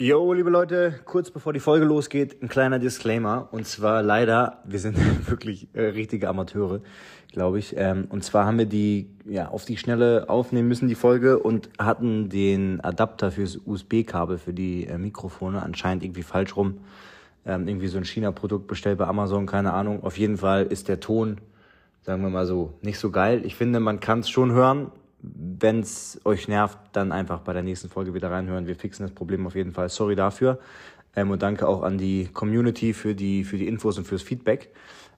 Jo, liebe Leute, kurz bevor die Folge losgeht, ein kleiner Disclaimer. Und zwar leider, wir sind wirklich äh, richtige Amateure, glaube ich. Ähm, und zwar haben wir die ja auf die Schnelle aufnehmen müssen, die Folge, und hatten den Adapter fürs USB-Kabel für die äh, Mikrofone anscheinend irgendwie falsch rum. Ähm, irgendwie so ein China-Produkt bestellt bei Amazon, keine Ahnung. Auf jeden Fall ist der Ton, sagen wir mal so, nicht so geil. Ich finde, man kann es schon hören, wenn es euch nervt, dann einfach bei der nächsten Folge wieder reinhören. Wir fixen das Problem auf jeden Fall. Sorry dafür. Ähm, und danke auch an die Community für die, für die Infos und fürs Feedback.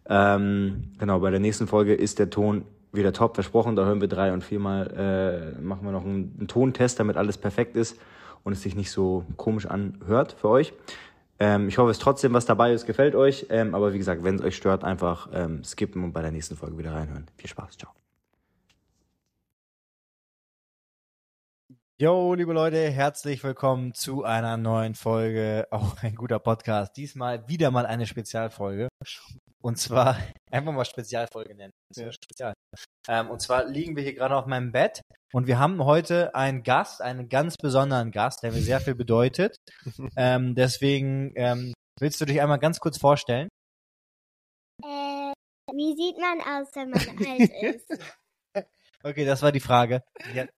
Ähm, genau, bei der nächsten Folge ist der Ton wieder top, versprochen. Da hören wir drei und viermal, äh, machen wir noch einen, einen Tontest, damit alles perfekt ist und es sich nicht so komisch anhört für euch. Ähm, ich hoffe, es trotzdem, was dabei ist, gefällt euch. Ähm, aber wie gesagt, wenn es euch stört, einfach ähm, skippen und bei der nächsten Folge wieder reinhören. Viel Spaß, ciao. Jo, liebe Leute, herzlich willkommen zu einer neuen Folge. Auch ein guter Podcast. Diesmal wieder mal eine Spezialfolge. Und zwar einfach mal Spezialfolge nennen. Ja. Spezial. Ähm, und zwar liegen wir hier gerade auf meinem Bett und wir haben heute einen Gast, einen ganz besonderen Gast, der mir sehr viel bedeutet. ähm, deswegen ähm, willst du dich einmal ganz kurz vorstellen? Äh, wie sieht man aus, wenn man alt ist? Okay, das war die Frage.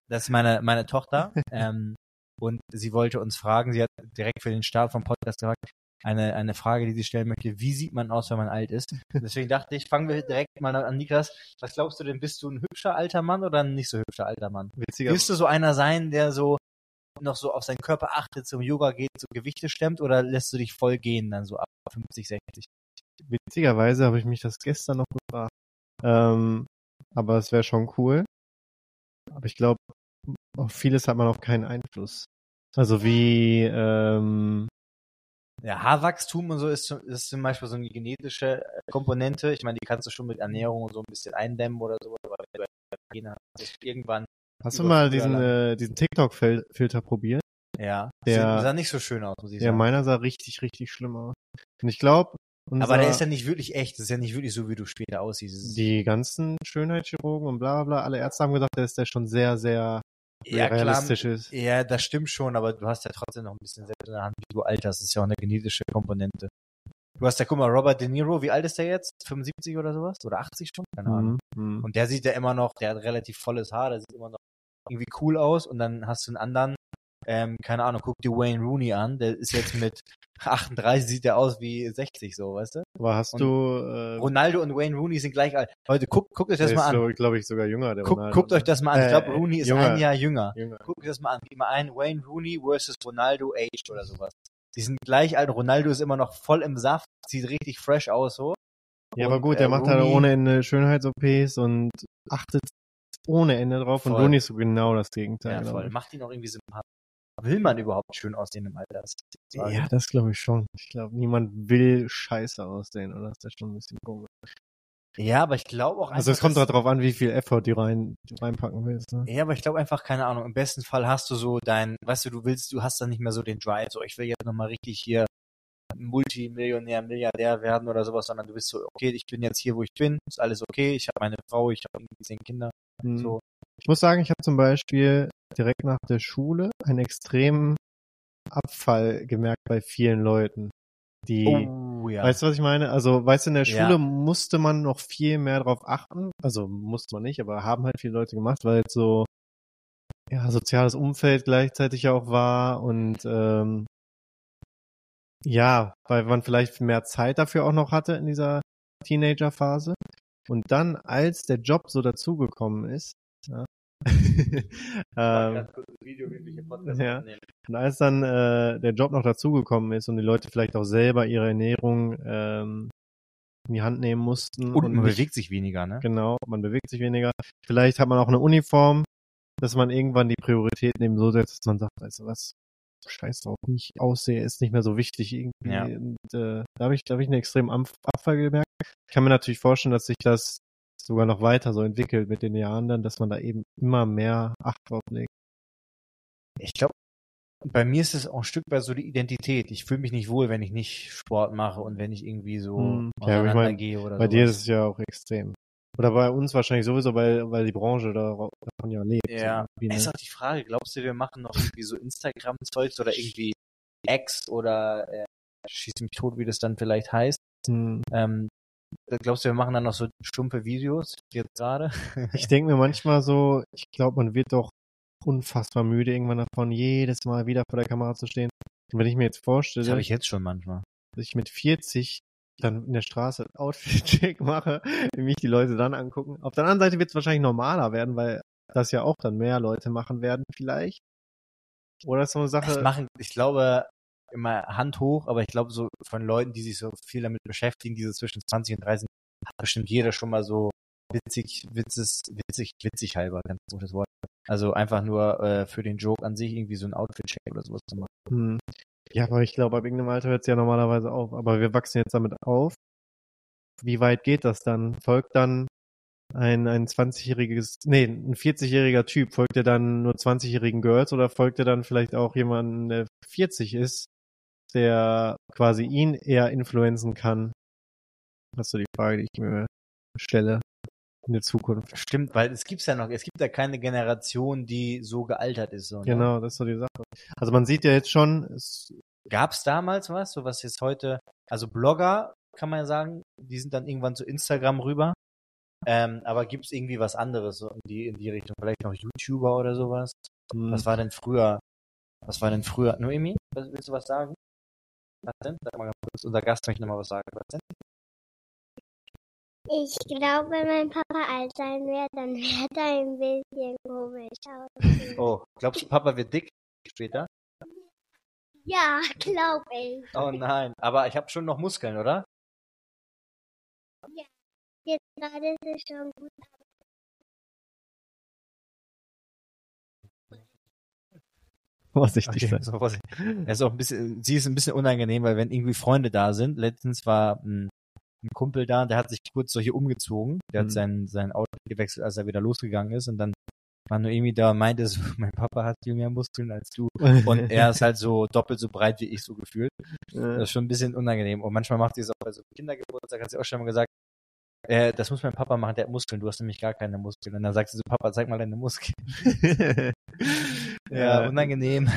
Das ist meine, meine Tochter. Ähm, und sie wollte uns fragen, sie hat direkt für den Start vom Podcast gefragt, eine, eine Frage, die sie stellen möchte, wie sieht man aus, wenn man alt ist? Deswegen dachte ich, fangen wir direkt mal an Niklas. Was glaubst du denn, bist du ein hübscher alter Mann oder ein nicht so hübscher alter Mann? Witziger. Willst du so einer sein, der so noch so auf seinen Körper achtet, zum Yoga geht, so Gewichte stemmt oder lässt du dich voll gehen dann so ab 50, 60? Witzigerweise habe ich mich das gestern noch gefragt. Ähm, aber es wäre schon cool. Aber ich glaube, auf vieles hat man auch keinen Einfluss. Also wie, ähm, Ja, Haarwachstum und so ist, zum- ist zum Beispiel so eine genetische äh, Komponente. Ich meine, die kannst du schon mit Ernährung und so ein bisschen eindämmen oder so, aber wenn du Gene hast, irgendwann, hast du mal diesen, äh, diesen TikTok-Filter probiert? ja, Der- sah nicht so schön aus, muss ich Ja, sagen. meiner sah richtig, richtig schlimm aus. Und ich glaube, aber der ist ja nicht wirklich echt. Das ist ja nicht wirklich so, wie du später aussiehst. Ist- die ganzen Schönheitschirurgen und bla bla bla, alle Ärzte haben gesagt, dass der schon sehr, sehr ja, klar, realistisch ist. ja, das stimmt schon, aber du hast ja trotzdem noch ein bisschen selbst in der Hand, wie du alterst. Das ist ja auch eine genetische Komponente. Du hast ja, guck mal, Robert De Niro, wie alt ist der jetzt? 75 oder sowas? Oder 80 schon? Keine Ahnung. Mhm. Mhm. Und der sieht ja immer noch, der hat relativ volles Haar, der sieht immer noch irgendwie cool aus. Und dann hast du einen anderen, ähm, keine Ahnung, guck dir Wayne Rooney an, der ist jetzt mit 38, sieht der aus wie 60 so, weißt du? Aber hast und du, äh, Ronaldo und Wayne Rooney sind gleich alt. Leute, guckt, guckt euch das der mal ist, an. glaube ich, sogar jünger, der Guckt, Ronaldo. guckt euch das mal an. Ich glaube, Äh, Rooney ist jünger. ein Jahr jünger. Jünger. Guckt euch das mal an. Gib mal ein, Wayne Rooney versus Ronaldo aged oder sowas. Die sind gleich alt. Ronaldo ist immer noch voll im Saft, sieht richtig fresh aus so. Ja, aber Und, gut, äh, der macht halt Rooney- ohne Ende Schönheits-OPs und achtet ohne Ende drauf und Voll. Rooney ist so genau das Gegenteil. Ja, voll. Macht ihn auch irgendwie sympathisch. Will man überhaupt schön aussehen im Alter? Das die. Ja, das glaube ich schon. Ich glaube, niemand will scheiße aussehen, oder? ist das schon ein bisschen komisch. Ja, aber ich glaube auch Also es einfach, kommt dass- darauf an, wie viel Effort du rein, du reinpacken willst. Ne? Ja, aber ich glaube einfach, keine Ahnung, im besten Fall hast du so dein, weißt du, du willst, du hast dann nicht mehr so den Drive, so ich will jetzt nochmal richtig hier Multimillionär, Milliardär werden oder sowas, sondern du bist so, okay, ich bin jetzt hier, wo ich bin, ist alles okay, ich habe meine Frau, ich habe irgendwie zehn Kinder, Hm. so. Ich muss sagen, ich habe zum Beispiel direkt nach der Schule einen extremen Abfall gemerkt bei vielen Leuten, die Oh, ja. Weißt du, was ich meine? Also, weißt du, in der Ja. Schule musste man noch viel mehr drauf achten. Also, musste man nicht, aber haben halt viele Leute gemacht, weil es so, ja, soziales Umfeld gleichzeitig auch war und, ähm, ja, weil man vielleicht mehr Zeit dafür auch noch hatte in dieser Teenagerphase. Und dann, als der Job so dazugekommen ist, ja, ähm, ja. und als dann äh, der Job noch dazugekommen ist und die Leute vielleicht auch selber ihre Ernährung ähm, in die Hand nehmen mussten Und man nicht- bewegt sich weniger, ne? genau, man bewegt sich weniger. Vielleicht hat man auch eine Uniform, dass man irgendwann die Prioritäten eben so setzt, dass man sagt, weißt du was, scheiß drauf, wie ich aussehe, ist nicht mehr so wichtig irgendwie. Ja. Und, äh, da habe ich, da habe ich einen extremen Ab- Abfall gemerkt. Ich kann mir natürlich vorstellen, dass sich das sogar noch weiter so entwickelt mit den Jahren dann, dass man da eben immer mehr Acht drauf legt. Ich glaube, bei mir ist es auch ein Stück weit so die Identität. Ich fühle mich nicht wohl, wenn ich nicht Sport mache und wenn ich irgendwie so Hm. Ja, ich mein, auseinandergehe oder Bei dir ist sowas. es ja auch extrem. Oder bei uns wahrscheinlich sowieso, weil, weil die Branche da- davon ja lebt. Ja, So irgendwie, ist ne? auch die Frage, glaubst du, wir machen noch irgendwie so Instagram-Zeugs oder irgendwie X oder äh, Schieß mich tot, wie das dann vielleicht heißt. Hm. Ähm, glaubst du, wir machen dann noch so stumpfe Videos jetzt gerade? Ich denke mir manchmal so, ich glaube, man wird doch unfassbar müde irgendwann davon, jedes Mal wieder vor der Kamera zu stehen. Und wenn ich mir jetzt vorstelle, Das habe ich jetzt schon manchmal. dass ich mit 40 dann in der Straße einen Outfit-Check mache, wie mich die Leute dann angucken. Auf der anderen Seite wird es wahrscheinlich normaler werden, weil das ja auch dann mehr Leute machen werden vielleicht. Oder ist so eine Das Sache, machen, ich glaube, immer Hand hoch, aber ich glaube, so von Leuten, die sich so viel damit beschäftigen, diese zwischen 20 und 30, hat bestimmt jeder schon mal so witzig, witzig, witzig, witzig halber, ganz gutes Wort. Also einfach nur äh, für den Joke an sich irgendwie so ein Outfit-Check oder sowas zu machen. hm. ja, aber ich glaube, ab irgendeinem Alter hört es ja normalerweise auf. Aber wir wachsen jetzt damit auf. Wie weit geht das dann? Folgt dann ein, ein 20-jähriges, nee, ein 40-jähriger Typ, folgt er dann nur 20-jährigen Girls oder folgt er dann vielleicht auch jemanden, der 40 ist, der quasi ihn eher influenzen kann? Das ist so die Frage, die ich mir stelle in der Zukunft. Stimmt, weil es gibt's ja noch, es gibt ja keine Generation, die so gealtert ist. So, ne? Genau, das ist so die Sache. Also man sieht ja jetzt schon, es, Gab's damals was, so was jetzt heute, also Blogger, kann man ja sagen, die sind dann irgendwann zu Instagram rüber. Ähm, aber gibt's irgendwie was anderes so in die, in die Richtung? Vielleicht noch YouTuber oder sowas? hm, Was war denn früher? Was war denn früher? Noemi, willst du was sagen? Was denn? Sag mal kurz, unser Gast möchte noch mal was sagen. Was denn? Ich glaube, wenn mein Papa alt sein wird, dann wird er ein bisschen komisch aussehen. Oh, glaubst du, Papa wird dick später? Ja, glaube ich. Oh nein, aber ich habe schon noch Muskeln, oder? Jetzt gerade ist es schon gut. Vorsichtig Okay, sein. so, Vorsicht. Er ist auch ein bisschen, sie ist ein bisschen unangenehm, weil wenn irgendwie Freunde da sind, letztens war ein, ein Kumpel da, der hat sich kurz so hier umgezogen, der Mhm. hat sein, sein Auto gewechselt, als er wieder losgegangen ist und dann war Noemi da und meinte so, mein Papa hat viel mehr Muskeln als du und er ist halt so doppelt so breit wie ich so gefühlt. Das ist schon ein bisschen unangenehm und manchmal macht sie es auch bei so Kindergeburtstag, hat sie auch schon mal gesagt, äh, das muss mein Papa machen, der hat Muskeln, du hast nämlich gar keine Muskeln. Und dann sagt sie so, Papa, zeig mal deine Muskeln. Ja, ja, unangenehm.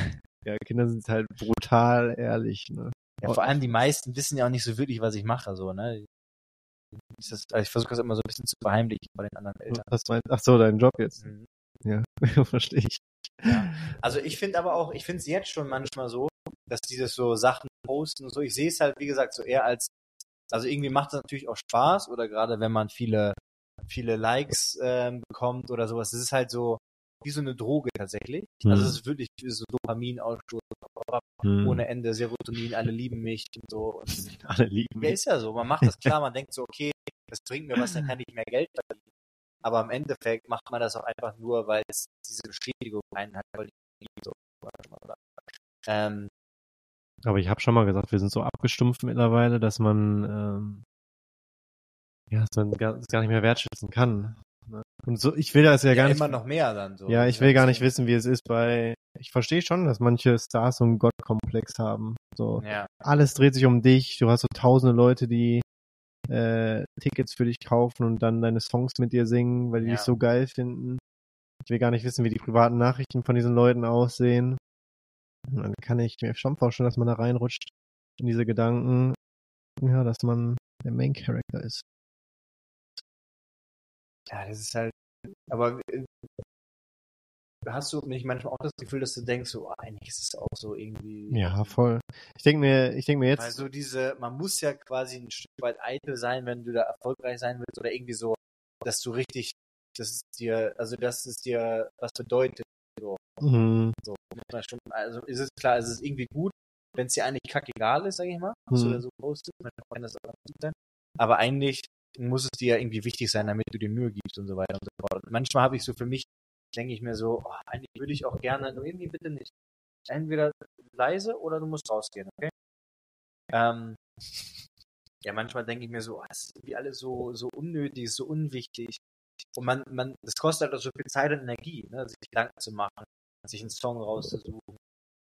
ja, Kinder sind halt brutal ehrlich. Ne? Ja, vor allem die meisten wissen ja auch nicht so wirklich, was ich mache, so, ne? Das, also ich versuche das immer so ein bisschen zu verheimlichen bei den anderen Eltern. Was meinst Ach so, dein Job jetzt. Mhm. Ja, verstehe ich. Ja. Also ich finde aber auch, ich finde es jetzt schon manchmal so, dass dieses so Sachen posten und so, ich sehe es halt, wie gesagt, so eher als, also irgendwie macht es natürlich auch Spaß oder gerade wenn man viele, viele Likes ähm, bekommt oder sowas, es ist halt so wie so eine Droge tatsächlich. Also Mhm. es ist wirklich so Dopaminausstoß Hm. ohne Ende, Serotonin, alle lieben mich und so. Und Alle lieben Ja, mich. ist ja so. Man macht das klar, man denkt so, okay, das bringt mir was, dann kann ich mehr Geld verdienen. Aber im Endeffekt macht man das auch einfach nur, weil es diese Bestätigung einen hat, weil die so. Ähm, Aber ich habe schon mal gesagt, wir sind so abgestumpft mittlerweile, dass man ähm, ja, dass man gar, das gar nicht mehr wertschätzen kann. Ne? Und so, ich will das ja, ja, gar nicht. immer noch mehr dann so. ja, ich will gar nicht wissen, wie es ist bei. Ich verstehe schon, dass manche Stars so einen Gottkomplex haben. So Ja, alles dreht sich um dich. Du hast so tausende Leute, die äh, Tickets für dich kaufen und dann deine Songs mit dir singen, weil die Ja. dich so geil finden. Ich will gar nicht wissen, wie die privaten Nachrichten von diesen Leuten aussehen. Und dann kann ich mir schon vorstellen, dass man da reinrutscht in diese Gedanken, ja, dass man der Main Character ist. ja, das ist halt. Aber äh, hast du nicht manchmal auch das Gefühl, dass du denkst, so, ah, eigentlich ist es auch so irgendwie. Ja, voll. Ich denke mir, ich denke mir jetzt, Also diese, man muss ja quasi ein Stück weit eitel sein, wenn du da erfolgreich sein willst oder irgendwie so, dass du richtig, dass es dir, also dass es dir was bedeutet. So, muss man schon, also ist es klar, es ist irgendwie gut, wenn es dir eigentlich kackegal ist, sag ich mal, Mhm. da so postest, manchmal kann das auch gut sein. Aber eigentlich muss es dir ja irgendwie wichtig sein, damit du dir Mühe gibst und so weiter und so Und manchmal habe ich so für mich, denke ich mir so, oh, eigentlich würde ich auch gerne, nur irgendwie bitte nicht. Entweder leise oder du musst rausgehen, okay? Ähm, ja, manchmal denke ich mir so, oh, das ist irgendwie alles so, so unnötig, so unwichtig. Und man, man, das kostet halt auch so viel Zeit und Energie, ne, sich Gedanken zu machen, sich einen Song rauszusuchen,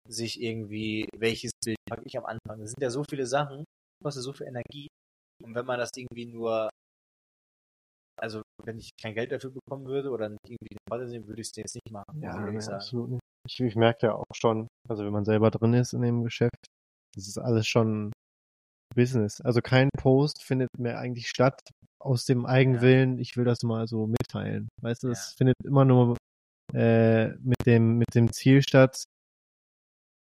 sich irgendwie, welches Bild packe ich am Anfang. Das sind ja so viele Sachen, kostet so viel Energie. Und wenn man das irgendwie nur, also wenn ich kein Geld dafür bekommen würde oder nicht irgendwie eine Rolle sehen, würde ich es jetzt nicht machen, ich ehrlich sagen. absolut nicht. Ich, ich merke ja auch schon, also wenn man selber drin ist in dem Geschäft, das ist alles schon Business. Also kein Post findet mehr eigentlich statt aus dem Eigenwillen, ich will das mal so mitteilen. Weißt du, das findet immer nur äh, mit dem mit dem Ziel statt,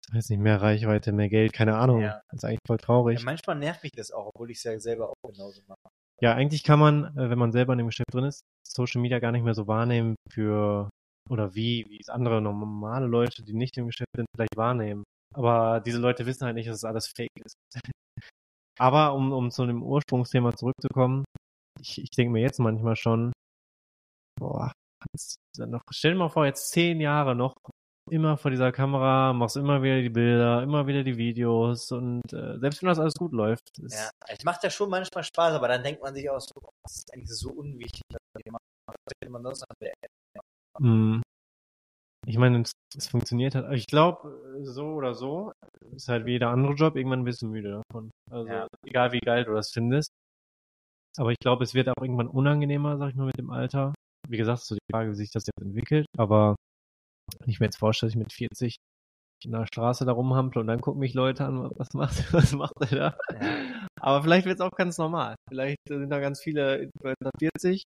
ich weiß nicht, mehr Reichweite, mehr Geld, keine Ahnung. Ja. Das ist eigentlich voll traurig. Ja, manchmal nervt mich das auch, obwohl ich es ja selber auch genauso mache. Ja, eigentlich kann man, äh, wenn man selber in dem Geschäft drin ist, Social Media gar nicht mehr so wahrnehmen für, oder wie, wie es andere normale Leute, die nicht im Geschäft sind, vielleicht wahrnehmen. Aber diese Leute wissen halt nicht, dass es alles fake ist. Aber um, um zu dem Ursprungsthema zurückzukommen, ich, ich denke mir jetzt manchmal schon, boah, jetzt, noch, stell dir mal vor, jetzt zehn Jahre noch immer vor dieser Kamera, machst immer wieder die Bilder, immer wieder die Videos und äh, selbst wenn das alles gut läuft, ist, Ja, es macht ja schon manchmal Spaß, aber dann denkt man sich auch so, oh, das ist eigentlich so unwichtig, was hätte man sonst beenden? Mm. Ich meine, es, es funktioniert halt. Ich glaube, so oder so ist halt wie jeder andere Job irgendwann ein bisschen müde davon. Also Ja. egal wie geil du das findest. Aber ich glaube, es wird auch irgendwann unangenehmer, sag ich mal, mit dem Alter. Wie gesagt, ist so die Frage, wie sich das jetzt entwickelt. Aber wenn ich mir jetzt vorstelle, dass ich mit 40 in der Straße da rumhample und dann gucken mich Leute an, was macht, was macht er da? Ja. Aber vielleicht wird es auch ganz normal. Vielleicht sind da ganz viele Influencer 40.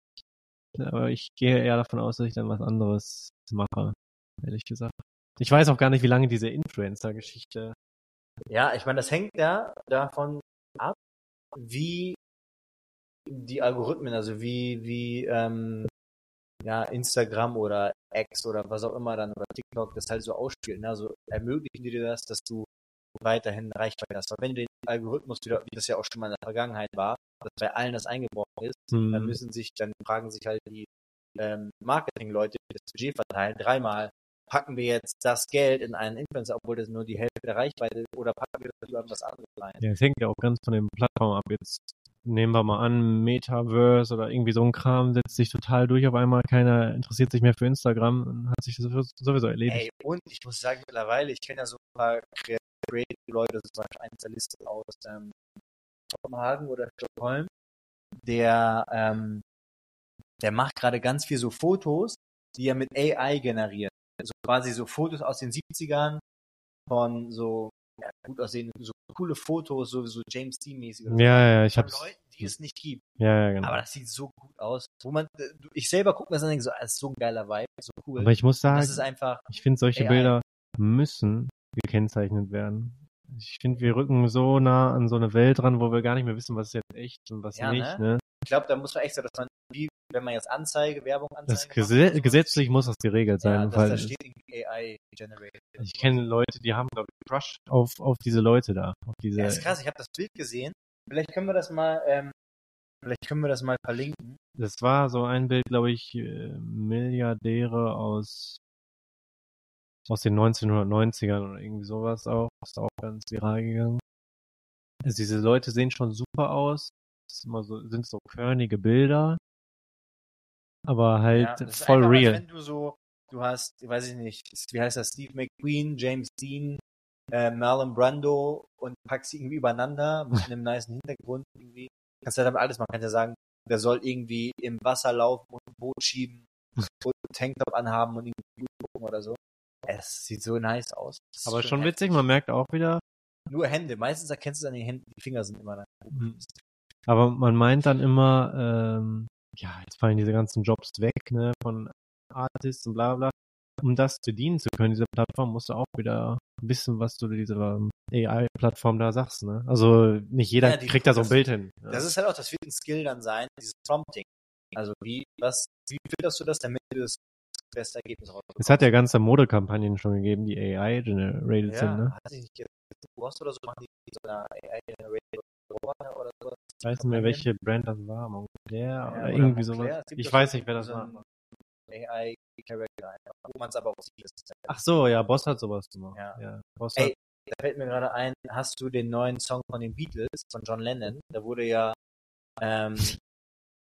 Aber ich gehe eher davon aus, dass ich dann was anderes mache, ehrlich gesagt. Ich weiß auch gar nicht, wie lange diese Influencer-Geschichte. Ja, ich meine, das hängt ja davon ab, wie die Algorithmen, also wie, wie ähm, ja, Instagram oder X oder was auch immer dann oder TikTok das halt so ausspielt. Ne? Also ermöglichen die dir das, dass du weiterhin Reichweite hast. Aber wenn du den Algorithmus wieder, wie das ja auch schon mal in der Vergangenheit war, dass bei allen das eingebrochen ist, dann Hm, müssen sich, dann fragen sich halt die ähm, Marketing-Leute, die das Budget verteilen, dreimal, packen wir jetzt das Geld in einen Influencer, obwohl das nur die Hälfte der Reichweite oder packen wir das in was anderes rein. ja, es hängt ja auch ganz von den Plattformen ab. Jetzt nehmen wir mal an, Metaverse oder irgendwie so ein Kram setzt sich total durch auf einmal. Keiner interessiert sich mehr für Instagram und hat sich das sowieso erledigt. Ey, und ich muss sagen, mittlerweile, ich kenne ja so ein paar Creative-Leute, zum Beispiel eins der Liste aus ähm, Kopenhagen oder Stockholm, der, ähm, der macht gerade ganz viel so Fotos, die er mit AI generiert. Also quasi so Fotos aus den 70ern von so ja, gut aussehenden, so coole Fotos, so, so James Dean-mäßig. so. Ja, ja, ich hab's. Leuten, die es nicht gibt. Ja, ja, genau. Aber das sieht so gut aus. Wo man, äh, ich selber gucke mir das an und denke so, das ist so ein geiler Vibe, so cool. Aber ich muss sagen, das ist einfach, Ich finde, solche AI. Bilder müssen gekennzeichnet werden. Ich finde, wir rücken so nah an so eine Welt ran, wo wir gar nicht mehr wissen, was ist jetzt echt und was Ja, nicht. ne? Ne? Ich glaube, da muss man echt so, dass man, wie, wenn man jetzt Anzeige, Werbung Das Anzeige Gese gesetzlich muss das geregelt sein. ja, im dass Fall. da steht irgendwie AI generated. ich kenne Leute, die haben, glaube ich, Crush auf, auf diese Leute da. Auf diese, Ja, ist krass, ich habe das Bild gesehen. Vielleicht können wir das mal, ähm, vielleicht können wir das mal verlinken. Das war so ein Bild, glaube ich, äh, Milliardäre aus, aus den 1990ern oder irgendwie sowas auch. Ist auch ganz viral gegangen. Also diese Leute sehen schon super aus. Das so, sind so körnige Bilder. Aber halt Ja, voll einfach, real. Wenn du so, du hast, weiß ich nicht, wie heißt das, Steve McQueen, James Dean, äh, Marlon Brando und packst sie irgendwie übereinander mit einem niceen Hintergrund irgendwie. Kannst ja damit alles machen. Kannst ja sagen, der soll irgendwie im Wasser laufen und ein Boot schieben und einen Tanktop anhaben und irgendwie gut gucken oder so. Es sieht so nice aus. Das Aber schon heftig. witzig, man merkt auch wieder, Nur Hände. Meistens erkennst du es an den Händen. Die Finger sind immer da. Mhm. Aber man meint dann immer, ähm, ja, jetzt fallen diese ganzen Jobs weg, ne, von Artists und bla bla. Um das bedienen zu können, diese Plattform, musst du auch wieder wissen, was du diese ähm, AI-Plattform da sagst, ne? Also nicht jeder Ja, die- kriegt da so ein Bild hin. Ja. Das ist halt auch, das wird ein Skill dann sein, dieses Prompting. Also wie, was, wie filterst du das, damit du das beste Ergebnis rausbekommst? Es hat ja ganze Modekampagnen schon gegeben, die AI-generated sind, ne? hat sich nicht jetzt Wurst oder so, machen die so eine AI-generated Roboter oder so. Ich weiß nicht mehr, welche Brand das war, Montclair oder oder irgendwie sowas. Ich weiß nicht, wer das war. AI-Character wo man es aber auch sieht. Ach so, ja, Boss hat sowas gemacht. Ja. ja Boss Ey, Da fällt mir gerade ein, hast du den neuen Song von den Beatles, von John Lennon? Da wurde ja, ähm,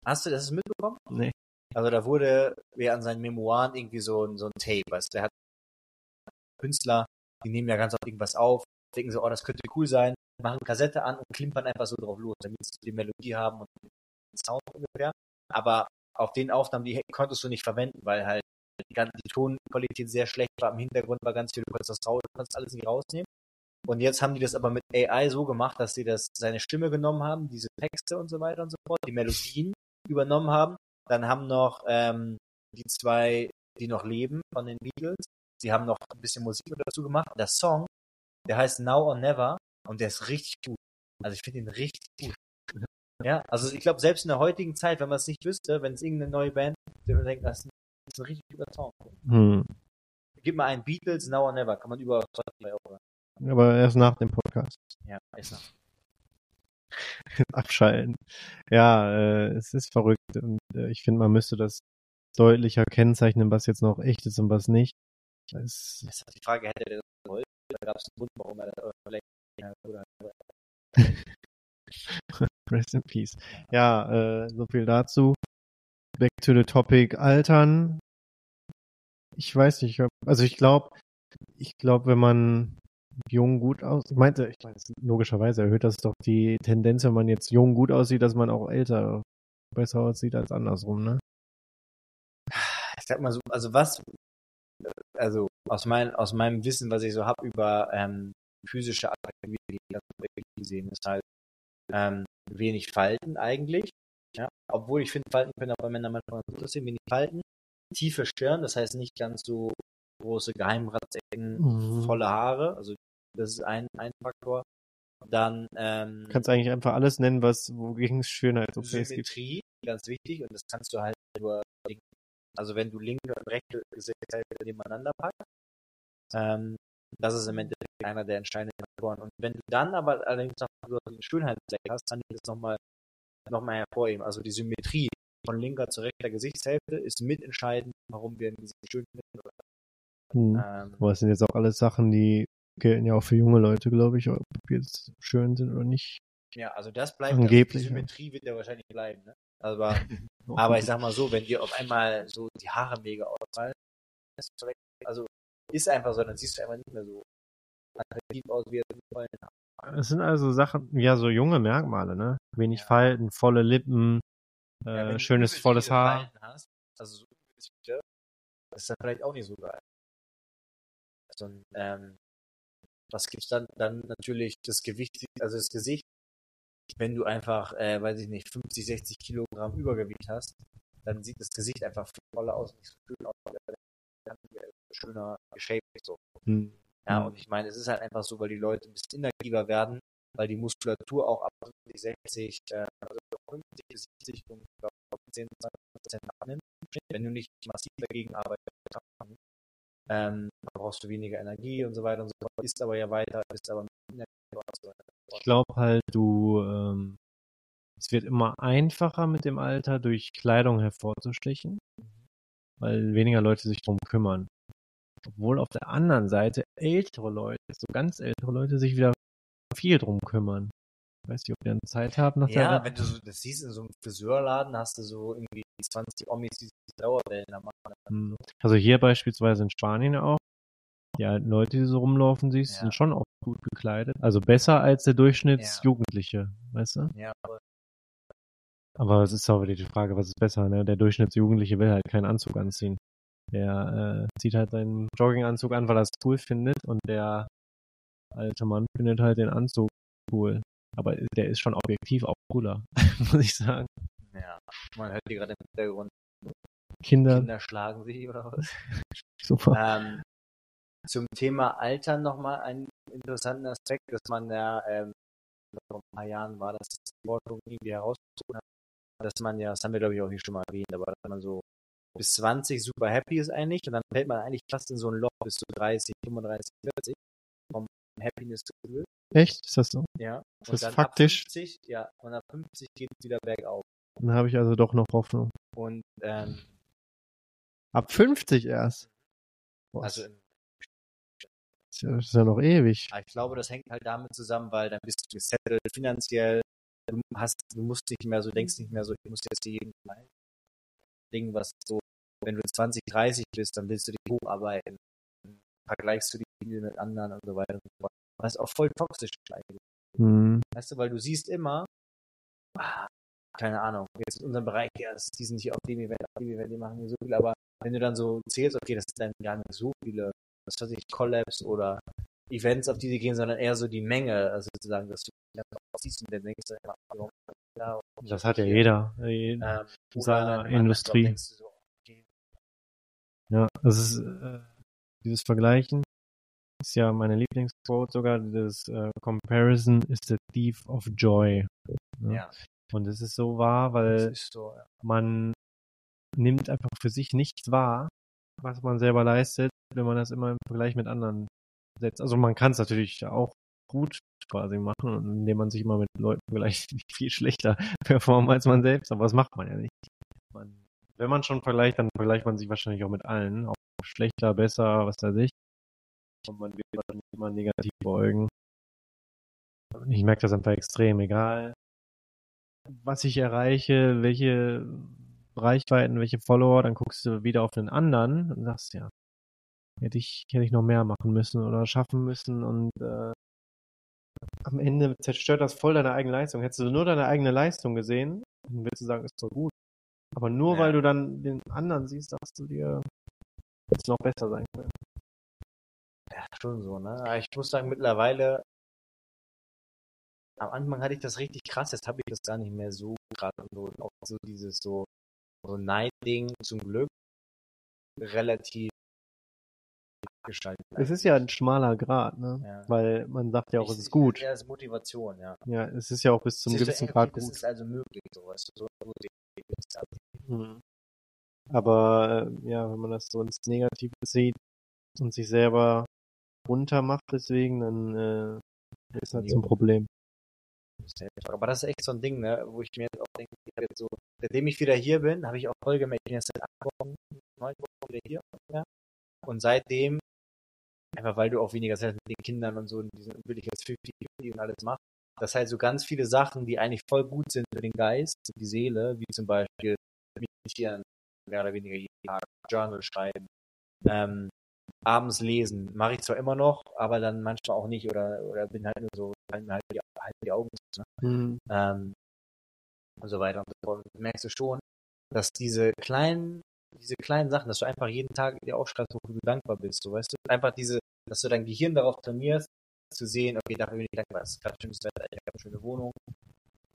hast du das mitbekommen? nee. Also da wurde ja an seinen Memoiren irgendwie so ein, so ein Tape, weißt du, der hat Künstler, die nehmen ja ganz oft irgendwas auf, denken so, oh, das könnte cool sein, machen Kassette an und klimpern einfach so drauf los, damit sie die Melodie haben und den Sound ungefähr. Aber auf den Aufnahmen, die konntest du nicht verwenden, weil halt die, ganze, die Tonqualität sehr schlecht war, im Hintergrund war ganz viel, du konntest das raus, du konntest alles nicht rausnehmen. Und jetzt haben die das aber mit AI so gemacht, dass sie das seine Stimme genommen haben, diese Texte und so weiter und so fort, die Melodien übernommen haben. Dann haben noch ähm, die zwei, die noch leben von den Beatles, die haben noch ein bisschen Musik dazu gemacht. Der Song, der heißt Now or Never und der ist richtig gut. Also ich finde ihn richtig gut. Ja, also ich glaube, selbst in der heutigen Zeit, wenn man es nicht wüsste, wenn es irgendeine neue Band, man denken, das ist ein, das richtig guter Song. Hm. Gib mal einen Beatles Now or Never, kann man hören. Aber erst nach dem Podcast. Ja, ist noch. Abschalten. Ja, äh, es ist verrückt und äh, ich finde, man müsste das deutlicher kennzeichnen, was jetzt noch echt ist und was nicht. Es, Das ist die Frage, hätte der das gewollt? Da gab es einen Grund, warum er ja, oder, Rest in Peace. Ja, äh, so viel dazu. Back to the topic Altern. Ich weiß nicht, also ich glaube, ich glaube, wenn man jung gut aussieht, ich meinte, ich meine, logischerweise erhöht das doch die Tendenz, wenn man jetzt jung gut aussieht, dass man auch älter besser aussieht als andersrum, ne? ich sag mal so, also was, also aus, mein, aus meinem Wissen, was ich so habe über ähm, physische Attraktivität gesehen, ist halt ähm, wenig Falten eigentlich. Ja, obwohl ich finde, Falten können auch bei Männern manchmal gut aussehen, wenig Falten. Tiefe Stirn, das heißt nicht ganz so große Geheimratsecken, Mhm. volle Haare, also das ist ein, ein Faktor. Dann ähm, Du kannst eigentlich einfach alles nennen, was, wogegen es Schönheits-OPs gibt. Symmetrie, ganz wichtig, und das kannst du halt nur, also wenn du linke und rechte Gesichtshälfte nebeneinander packst, ähm, das ist im Endeffekt einer der entscheidenden Faktoren. Und wenn du dann aber allerdings noch so einen Schönheitsfleck hast, kann ich das nochmal noch mal hervorheben. Also die Symmetrie von linker zu rechter Gesichtshälfte ist mitentscheidend, warum wir ein Gesicht schön finden. Hm. Ähm, Aber es sind jetzt auch alles Sachen, die gelten ja auch für junge Leute, glaube ich, ob die jetzt schön sind oder nicht. ja, also das bleibt, Angeblich, also die ja. Symmetrie wird ja wahrscheinlich bleiben. Ne? Aber Aber ich sag mal so, wenn dir auf einmal so die Haare mega ausfallen, also ist einfach so, dann siehst du einfach nicht mehr so attraktiv aus, wie er Es sind also Sachen, ja, so junge Merkmale, ne? Wenig Ja. Falten, volle Lippen, äh, Ja, wenn du schönes, volles Haar. Falten Hast, also so viele, das ist dann vielleicht auch nicht so geil. Also, ähm, was gibt's dann? Dann natürlich das Gewicht, also das Gesicht. Wenn du einfach, äh, weiß ich nicht, 50, 60 Kilogramm Übergewicht hast, dann sieht das Gesicht einfach viel voller aus, nicht so schön aus, dann schöner geshaped so. Hm. Ja, und ich meine, es ist halt einfach so, weil die Leute ein bisschen inaktiver werden, weil die Muskulatur auch ab 50, 60, äh, also 50 bis 70 und glaube 10, 20 Prozent abnimmt. Wenn du nicht massiv dagegen arbeitest, ähm, dann brauchst du weniger Energie und so weiter und so fort. Ist aber ja weiter, bist aber inaktiver und so weiter. Ich glaube halt, du, ähm, es wird immer einfacher mit dem Alter durch Kleidung hervorzustechen, weil weniger Leute sich drum kümmern. Obwohl auf der anderen Seite ältere Leute, so ganz ältere Leute, sich wieder viel drum kümmern. Ich weiß nicht, ob ihr dann Zeit habt nach Ja, der wenn du so, das siehst in so einem Friseurladen, hast du so irgendwie 20 Omis, die die Dauerwellen da machen. Hm. Also hier beispielsweise in Spanien auch. Die alten Leute, die so rumlaufen siehst, Ja. sind schon auch gut gekleidet. Also besser als der Durchschnittsjugendliche, weißt du? Ja, aber Aber es ist auch wieder die Frage, was ist besser, ne? Der Durchschnittsjugendliche will halt keinen Anzug anziehen. Der äh, zieht halt seinen Jogginganzug an, weil er es cool findet und der alte Mann findet halt den Anzug cool. Aber der ist schon objektiv auch cooler, muss ich sagen. ja, man hört die gerade im Hintergrund, Kinder, Kinder schlagen sich oder was. super. Ähm, zum Thema Altern nochmal einen interessanten Aspekt, dass man ja, ähm, vor ein paar Jahren war, dass die Forschung irgendwie herausgefunden hat, dass man ja, das haben wir glaube ich auch hier schon mal erwähnt, aber dass man so bis 20 super happy ist eigentlich und dann fällt man eigentlich fast in so ein Loch bis zu 30, 35, 40 vom Happiness-Gefühl. Echt? Ist das so? Ja. Ist und das dann faktisch? Ab 50, ja, und ab 50 geht es wieder bergauf. Dann habe ich also doch noch Hoffnung. Und ähm, Ab 50 erst. Boah, also im das ist ja noch ewig. Ich glaube, das hängt halt damit zusammen, weil dann bist du gesettelt finanziell, du hast, du musst nicht mehr so, denkst nicht mehr so, ich muss jetzt jeden Ding, was so, wenn du 20, 30 bist, dann willst du dich hocharbeiten, vergleichst du dich mit anderen und so weiter und so fort. Was auch voll toxisch ist eigentlich. Hm. Weißt du, weil du siehst immer, ah, keine Ahnung, jetzt in unserem Bereich, ja, die sind hier auf dem Event, auf dem Event, die machen hier so viel, aber wenn du dann so zählst, okay, das sind dann gar nicht so viele, was weiß ich, Collabs oder Events, auf die sie gehen, sondern eher so die Menge, also sozusagen, dass du was siehst und dann denkst du immer, und Das hat ja jeder. Je- Ähm, in oder seiner Industrie. So, okay, Ja, das ist äh, dieses Vergleichen ist ja meine Lieblingsquote sogar, das äh, Comparison is the thief of joy. Ne? ja, Und es ist so wahr, weil so, ja. man nimmt einfach für sich nichts wahr, was man selber leistet, wenn man das immer im Vergleich mit anderen setzt. Also man kann es natürlich auch gut quasi machen, indem man sich immer mit Leuten vergleicht, die viel schlechter performen als man selbst, aber das macht man ja nicht. Man, wenn man schon vergleicht, dann vergleicht man sich wahrscheinlich auch mit allen, auch schlechter, besser, was weiß ich. Und man wird immer negativ beugen. Ich merke das einfach extrem, egal was ich erreiche, welche Reichweiten, welche Follower, dann guckst du wieder auf den anderen und sagst, ja, hätte ich, hätte ich noch mehr machen müssen oder schaffen müssen und äh, am Ende zerstört das voll deine eigene Leistung. Hättest du nur deine eigene Leistung gesehen, dann würdest du sagen, ist doch gut. Aber nur Ja. weil du dann den anderen siehst, sagst du dir, hätte es noch besser sein können. Ja, schon so, ne? Aber ich muss sagen, mittlerweile, am Anfang hatte ich das richtig krass, jetzt habe ich das gar nicht mehr so und so, auch so dieses so, so Neidding zum Glück relativ gestaltet. Es ist ja ein schmaler Grad, ne? Ja. Weil man sagt ja auch, Ich- es ist gut. Ja, es ist Motivation, ja. Ja, es ist ja auch bis zum Es gewissen Grad gut. ist also möglich, so, weißt du, so, Mhm. Aber äh, ja, wenn man das so ins Negative sieht und sich selber runter macht deswegen, dann äh, ist das ein Problem. Aber das ist echt so ein Ding, ne, wo ich mir jetzt auch denke, jetzt so, seitdem ich wieder hier bin, habe ich auch voll gemerkt, ich bin jetzt seit acht Wochen, neun Wochen wieder hier. Ja. Und seitdem, einfach weil du auch weniger Zeit mit den Kindern und so, und diesen, will ich jetzt 50 und alles machen, dass halt so ganz viele Sachen, die eigentlich voll gut sind für den Geist, für die Seele, wie zum Beispiel meditieren, mehr oder weniger jeden Tag, Journal schreiben, ähm, abends lesen, mache ich zwar immer noch, aber dann manchmal auch nicht oder, oder bin halt nur so, halt mir halt die, halt die Augen zu, ne? Mhm. ähm, und so weiter und so fort. Merkst du schon, dass diese kleinen, diese kleinen Sachen, dass du einfach jeden Tag dir aufschreibst, wofür du dankbar bist, so weißt du, einfach diese, dass du dein Gehirn darauf trainierst, zu sehen, okay, dafür bin ich dankbar, es ist gerade schönes Wetter, ich habe eine schöne Wohnung,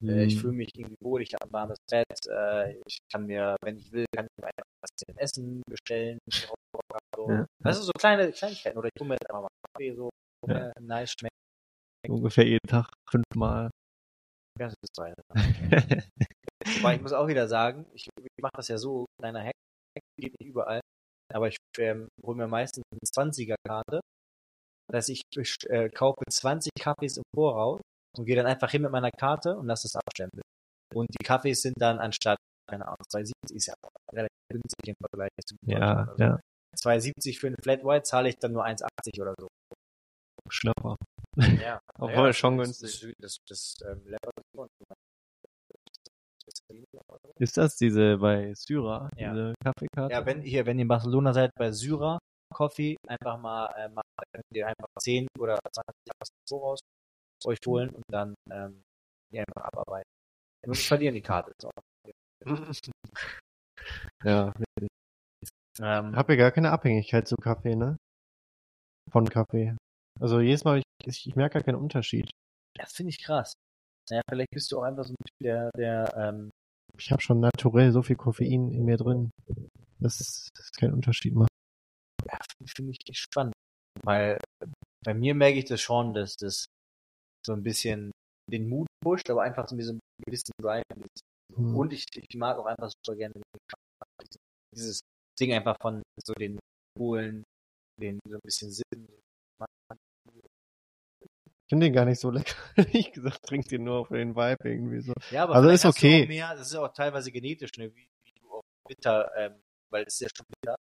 äh, ich Mhm. fühle mich irgendwie wohl, ich habe ein warmes Bett, äh, ich kann mir, wenn ich will, kann ich mir einfach was Essen bestellen, so. Ja. Weißt du, so kleine Kleinigkeiten, oder ich hole mir jetzt einfach mal Kaffee, so, Ja. äh, nice schmeckt, Ungefähr jeden Tag fünfmal. ganz zwei. Aber ich muss auch wieder sagen, ich, ich mache das ja so, kleiner Hack, geht nicht überall, aber ich ähm, hole mir meistens eine 20er-Karte, dass ich äh, kaufe 20 Kaffees im Voraus und gehe dann einfach hin mit meiner Karte und lasse es abstempeln. Und die Kaffees sind dann anstatt, keine Ahnung, 2,70 ist ja relativ günstig im Vergleich zu ja, Deutschland. ja. 2,70 für eine Flat White zahle ich dann nur 1,80 oder so. Schnapper. Ja, Obwohl, schon das, günstig. Das, das, das ähm, ist schon- das diese bei Syra, Ja. diese Kaffeekarte? Ja, wenn hier, wenn ihr in Barcelona seid, bei Syra Coffee, einfach mal, äh, mal könnt ihr einfach 10 oder 20 Jahre voraus euch holen und dann ähm, die einfach abarbeiten. Nur nicht verlieren die Karte. Ja. Ähm, Hab ja gar keine Abhängigkeit zu Kaffee, ne? Von Kaffee. Also jedes Mal, ich, ich, ich merke gar keinen Unterschied. das finde ich krass. Naja, vielleicht bist du auch einfach so ein Typ, der, der ähm, Ich habe schon naturell so viel Koffein in mir drin, dass es keinen Unterschied macht. ja, finde ich echt spannend. Weil bei mir merke ich das schon, dass das so ein bisschen den Mut pusht, aber einfach so ein bisschen gewissen Drive. Hm. Und ich, ich mag auch einfach super gerne dieses Ding einfach von so den Polen, den so ein bisschen Sinn. Ich finde den gar nicht so lecker. ich gesagt, trinkt den nur für den Vibe irgendwie so. Ja, aber Also ist okay. Auch mehr, das ist auch teilweise genetisch, ne, wie, wie du auf bitter, ähm, weil es ist ja schon bitter,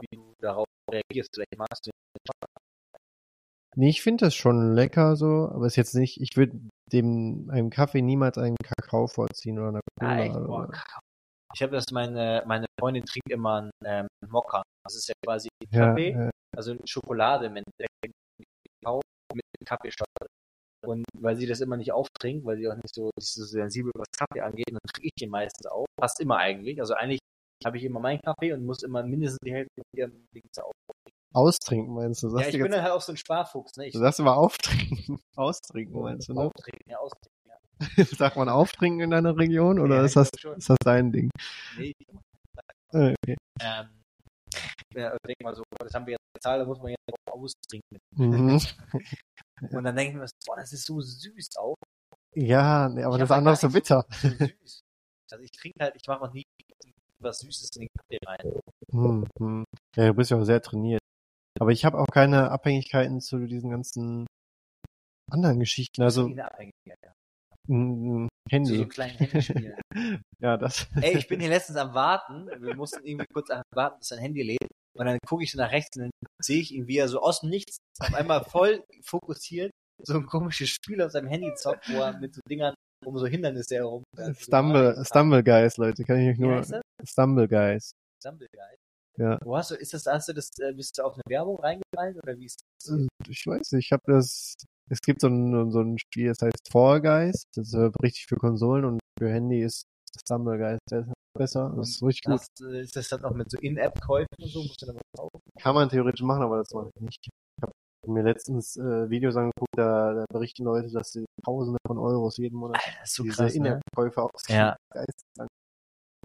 wie du darauf reagierst. Vielleicht magst du Nee, ich finde das schon lecker so, aber ist jetzt nicht, ich würde dem einem Kaffee niemals einen Kakao vorziehen oder eine Cola. Oder- Boah, Kakao. Ich habe das, meine, meine Freundin trinkt immer einen ähm, Mokka. Das ist ja quasi ja, Kaffee, äh, also Schokolade im Endeffekt, mit Kaffeeschokolade. Und weil sie das immer nicht auftrinkt, weil sie auch nicht so, so sensibel was Kaffee angeht, dann trinke ich den meistens auch. Fast immer eigentlich. Also eigentlich habe ich immer meinen Kaffee und muss immer mindestens die Hälfte von ihrem Ding auf. Austrinken meinst du? Ja, Sagst ich du, bin dann halt auch so ein Sparfuchs, ne? Ich du sagst immer auftrinken. Austrinken meinst du, ne? Auftrinken, ja, austrinken, ja. Sagt man auftrinken in deiner Region oder Ja, ist, das, ist das dein Ding? Nee, Äh, Okay. ähm, ja, denk mal so, das haben wir jetzt bezahlt, da muss man jetzt auch austrinken. Mhm. Und dann denke ich mir, boah, das ist so süß auch. Ja, nee, aber Ich das andere ist so bitter. So süß. Also ich trinke halt, ich mache noch nie was Süßes in den Kaffee rein. Hm, hm. Ja, du bist ja auch sehr trainiert. Aber ich habe auch keine Abhängigkeiten zu diesen ganzen anderen Geschichten. Also ja. Zu so Handy. kleinen Handyspielen. Ja, das. Ey, ich bin hier letztens am Warten. Wir mussten irgendwie kurz Warten, bis sein Handy lädt. Und dann gucke ich so nach rechts und dann sehe ich ihn, wie er so aus dem Nichts auf einmal voll fokussiert so ein komisches Spiel auf seinem Handy zockt, wo er mit so Dingern um so Hindernisse herum. Stumble, Stumble Guys, Leute, kann ich euch nur. Stumble Guys. Stumble Guide. Ja. Wo hast du, ist das, hast du das, äh, bist du auf eine Werbung reingefallen oder wie ist das? Ich weiß nicht, ich habe das. Es gibt so ein, so ein Spiel, das heißt Fall Guys. Das ist richtig für Konsolen und für Handy ist Stumble Guys besser. Das ist richtig gut. Das, äh, ist das dann auch mit so In-App-Käufen und so? Kann man theoretisch machen, aber das mache ich nicht. Ich habe mir letztens äh, Videos angeguckt, da, da berichten Leute, dass sie Tausende von Euros jeden Monat das so diese krass, ne? In-App-Käufe ausgeben. Ja.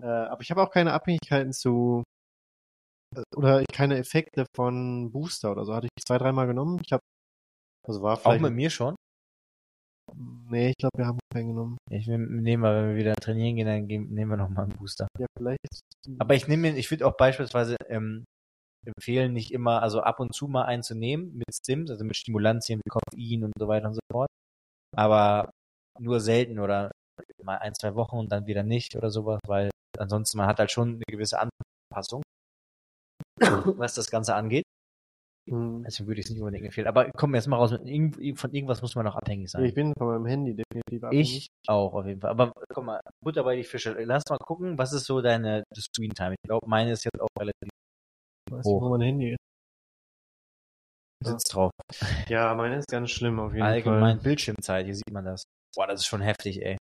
Äh, aber ich habe auch keine Abhängigkeiten zu äh, oder keine Effekte von Booster oder so. Hatte ich zwei, dreimal genommen. Ich habe also war Auch vielleicht mit mir schon? Nee, ich glaube, wir haben keinen genommen. Ich nehme mal, wenn wir wieder trainieren gehen, dann nehmen wir noch mal einen Booster. Ja, vielleicht. Aber ich nehme, ich würde auch beispielsweise ähm, empfehlen, nicht immer, also ab und zu mal einzunehmen mit Stims, also mit Stimulantien wie Koffein und so weiter und so fort. Aber nur selten oder mal ein, zwei Wochen und dann wieder nicht oder sowas, weil ansonsten man hat halt schon eine gewisse Anpassung, was das Ganze angeht. Hm. Deswegen würde ich es nicht unbedingt empfehlen. Aber komm jetzt mal raus, von irgendwas muss man noch abhängig sein. Ich bin von meinem Handy definitiv abhängig. Ich auch auf jeden Fall. Aber guck mal, Butter bei die Fische. Lass mal gucken, was ist so deine Screen Time? Ich glaube, meine ist jetzt auch relativ Ich weiß nicht, hoch. wo mein Handy ist. sitzt drauf. Ja, meine ist ganz schlimm auf jeden Allgemein Fall. Bildschirmzeit, hier sieht man das. Boah, das ist schon heftig, ey.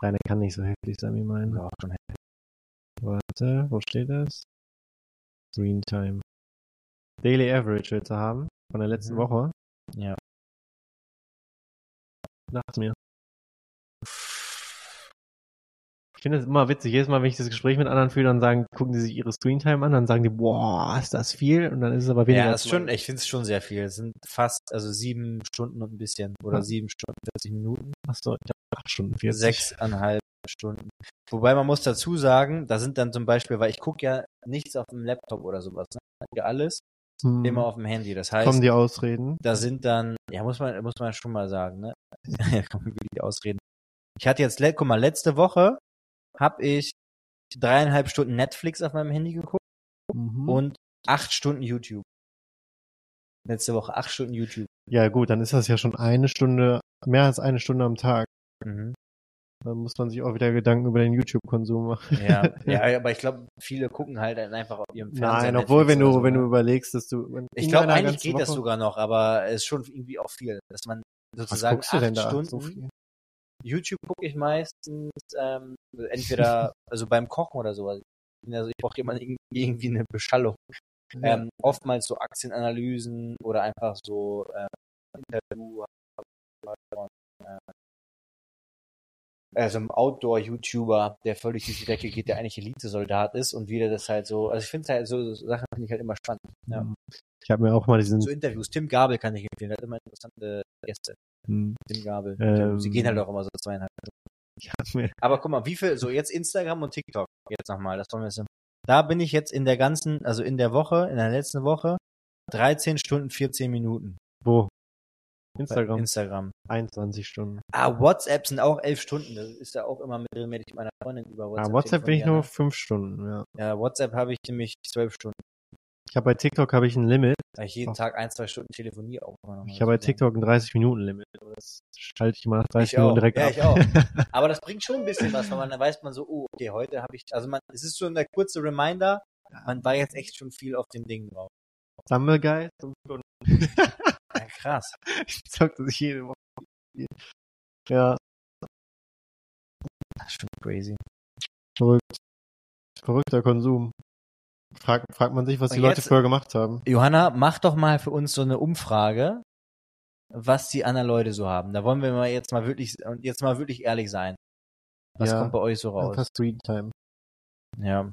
Deine kann nicht so heftig sein wie meine. Ja, schon heftig. Warte, wo steht das? Screen Time. Daily Average willst du haben? Von der letzten Mhm. Woche? Ja. Sag's mir. Ich finde es immer witzig, jedes Mal, wenn ich das Gespräch mit anderen führe, dann sagen, gucken die sich ihre Screentime an, dann sagen die, boah, ist das viel? Und dann ist es aber weniger. Ja, ist schon, ich finde es schon sehr viel. Es sind fast, also sieben Stunden und ein bisschen. Oder Ja. sieben Stunden, 40 Minuten. Achso, ich habe acht Stunden 40. Sechseinhalb Stunden. Wobei man muss dazu sagen, da sind dann zum Beispiel, weil ich gucke ja nichts auf dem Laptop oder sowas. Ne? Ich alles Hm. immer auf dem Handy. Das heißt, Kommen die Ausreden? da sind dann, ja, muss man, muss man schon mal sagen, ne? Ja, man wirklich ausreden. Ich hatte jetzt, guck mal, letzte Woche habe ich dreieinhalb Stunden Netflix auf meinem Handy geguckt Mhm. und acht Stunden YouTube. Letzte Woche acht Stunden YouTube. ja, gut, dann ist das ja schon eine Stunde, mehr als eine Stunde am Tag. Mhm. Dann muss man sich auch wieder Gedanken über den YouTube-Konsum machen. Ja, ja, aber ich glaube, viele gucken halt einfach auf ihrem Fernseher. Nein, obwohl, Netflix wenn du, so, wenn du ne? überlegst, dass du. Ich glaube, eigentlich geht das Woche- sogar noch, aber es ist schon irgendwie auch viel, dass man Was sozusagen denn acht da? Stunden So viel? YouTube gucke ich meistens ähm, entweder also beim Kochen oder so. Also ich brauche immer irgendwie eine Beschallung. Ja. Ähm, oftmals so Aktienanalysen oder einfach so ähm, Interview äh, also einem Outdoor-YouTuber, der völlig durch die Decke geht, der eigentlich Elite-Soldat ist und wie der das halt so, also ich finde halt so, so Sachen finde ich halt immer spannend. Ja. Ich habe mir auch mal diesen. So Interviews. Tim Gabel kann ich empfehlen, der hat immer interessante Gäste. Hm, Tim Gabel. Ähm, Sie gehen halt auch immer so zweieinhalb mir, aber guck mal, wie viel, so jetzt Instagram und TikTok, jetzt nochmal, das wollen wir jetzt. Da bin ich jetzt in der ganzen, also in der Woche, in der letzten Woche, 13 Stunden, 14 Minuten. wo? Instagram. Instagram. 21 Stunden. Ah, WhatsApp sind auch 11 Stunden. Das ist ja auch immer mit mit meiner Freundin über WhatsApp. Ja, WhatsApp bin ich nur 5 Stunden, ja. ne? Ja, WhatsApp habe ich nämlich 12 Stunden. Ich habe bei TikTok habe ich ein Limit. Da ich jeden Oh. Tag ein, zwei Stunden telefoniere auch. immer noch Ich habe bei TikTok ein 30 Minuten Limit. Das schalte ich immer nach 30 Ich Minuten auch. direkt Ja, ab. ich auch. Aber das bringt schon ein bisschen was, weil man, dann weiß man so, oh, okay, heute habe ich, also man, es ist so eine kurze Reminder, man war jetzt echt schon viel auf den Dingen drauf. Stumble Guys, 5 Stunden. Ja, krass. Ich zock das jede Woche. Ja, Das ist schon crazy. verrückt. Verrückter Konsum. Frag, fragt man sich, was die Leute früher gemacht haben. Johanna, mach doch mal für uns so eine Umfrage, was die anderen Leute so haben. Da wollen wir mal jetzt mal wirklich jetzt mal wirklich ehrlich sein. Was Ja. kommt bei euch so raus? Einfach Screentime. Ja.